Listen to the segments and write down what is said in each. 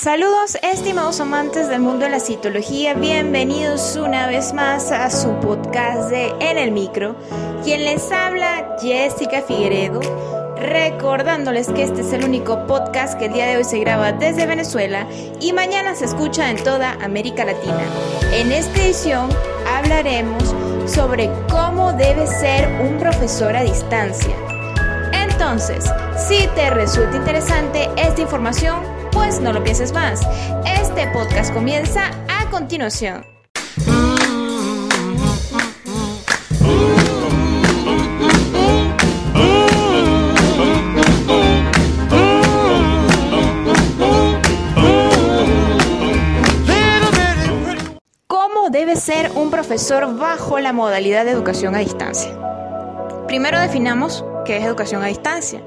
Saludos estimados amantes del mundo de la citología, bienvenidos una vez más a su podcast de En el Micro. Quien les habla, Jessica Figueredo, recordándoles que este es el único podcast que el día de hoy se graba desde Venezuela y mañana se escucha en toda América Latina. En esta edición hablaremos sobre cómo debe ser un profesor a distancia. Entonces, si te resulta interesante esta información, pues no lo pienses más. Este podcast comienza a continuación. ¿Cómo debe ser un profesor bajo la modalidad de educación a distancia? Primero definamos qué es educación a distancia.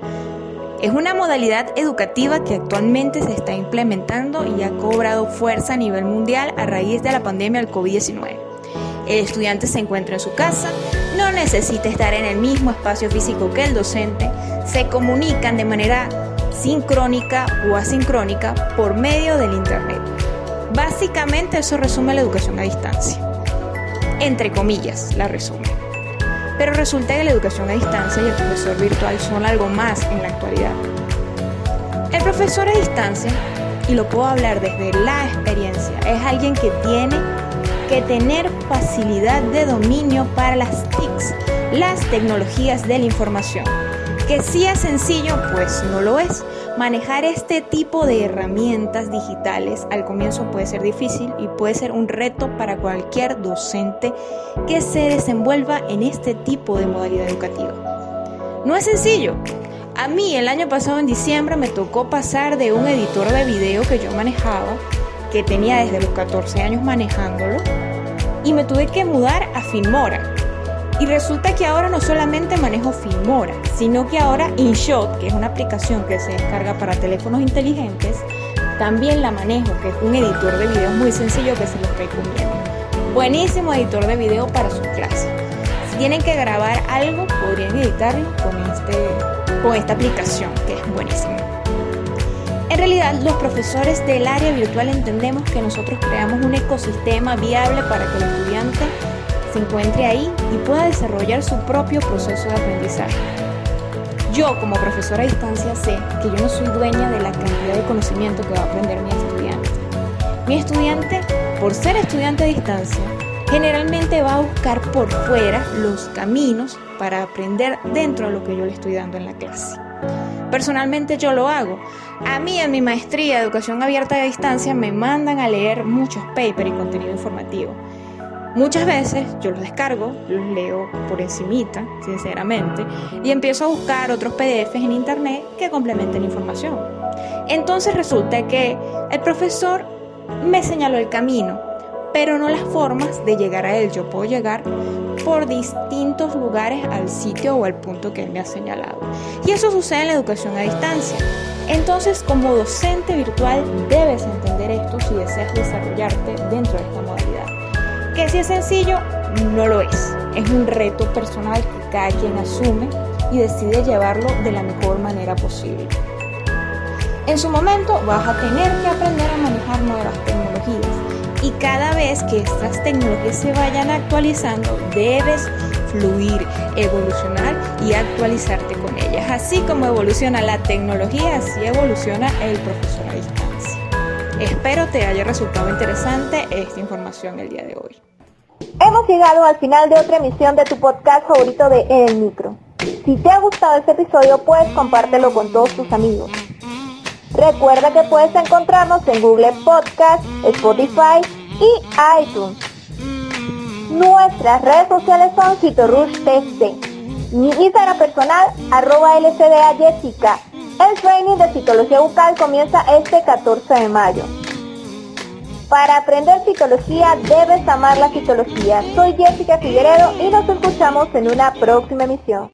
Es una modalidad educativa que actualmente se está implementando y ha cobrado fuerza a nivel mundial a raíz de la pandemia del COVID-19. El estudiante se encuentra en su casa, no necesita estar en el mismo espacio físico que el docente, se comunican de manera sincrónica o asincrónica por medio del Internet. Básicamente eso resume la educación a distancia. Entre comillas, la resume. Pero resulta que la educación a distancia y el profesor virtual son algo más en la actualidad. El profesor a distancia, y lo puedo hablar desde la experiencia, es alguien que tiene que tener facilidad de dominio para las TICs, las tecnologías de la información. Que si es sencillo, pues no lo es. Manejar este tipo de herramientas digitales al comienzo puede ser difícil y puede ser un reto para cualquier docente que se desenvuelva en este tipo de modalidad educativa. No es sencillo. A mí el año pasado en diciembre me tocó pasar de un editor de video que yo manejaba, que tenía desde los 14 años manejándolo, y me tuve que mudar a Filmora, y resulta que ahora no solamente manejo Filmora, sino que ahora InShot, que es una aplicación que se descarga para teléfonos inteligentes, también la manejo, que es un editor de video muy sencillo que se los recomiendo. Buenísimo editor de video para su clase. Si tienen que grabar algo, podrían editarlo con, este, con esta aplicación, que es buenísima. En realidad, los profesores del área virtual entendemos que nosotros creamos un ecosistema viable para que el estudiante se encuentre ahí y pueda desarrollar su propio proceso de aprendizaje. Yo como profesora a distancia sé que yo no soy dueña de la cantidad de conocimiento que va a aprender mi estudiante. Mi estudiante, por ser estudiante a distancia, generalmente va a buscar por fuera los caminos para aprender dentro de lo que yo le estoy dando en la clase. Personalmente yo lo hago. A mí en mi maestría de educación abierta a distancia me mandan a leer muchos papers y contenido informativo. Muchas veces yo los descargo, los leo por encimita, sinceramente, y empiezo a buscar otros PDFs en internet que complementen información. Entonces resulta que el profesor me señaló el camino, pero no las formas de llegar a él. Yo puedo llegar por distintos lugares al sitio o al punto que él me ha señalado. Y eso sucede en la educación a distancia. Entonces, como docente virtual, debes entender esto si deseas desarrollarte dentro de esta modalidad. Que si es sencillo, no lo es. Es un reto personal que cada quien asume y decide llevarlo de la mejor manera posible. En su momento vas a tener que aprender a manejar nuevas tecnologías y cada vez que estas tecnologías se vayan actualizando debes fluir, evolucionar y actualizarte con ellas. Así como evoluciona la tecnología, así evoluciona el distancia. Espero te haya resultado interesante esta información el día de hoy. Hemos llegado al final de otra emisión de tu podcast favorito de El Micro. Si te ha gustado este episodio, puedes compártelo con todos tus amigos. Recuerda que puedes encontrarnos en Google Podcast, Spotify y iTunes. Nuestras redes sociales son CitoRushTC. Mi Instagram personal, arroba LCDA Jessica. El training de citología bucal comienza este 14 de mayo. Para aprender psicología debes amar la psicología. Soy Jessica Figueredo y nos escuchamos en una próxima emisión.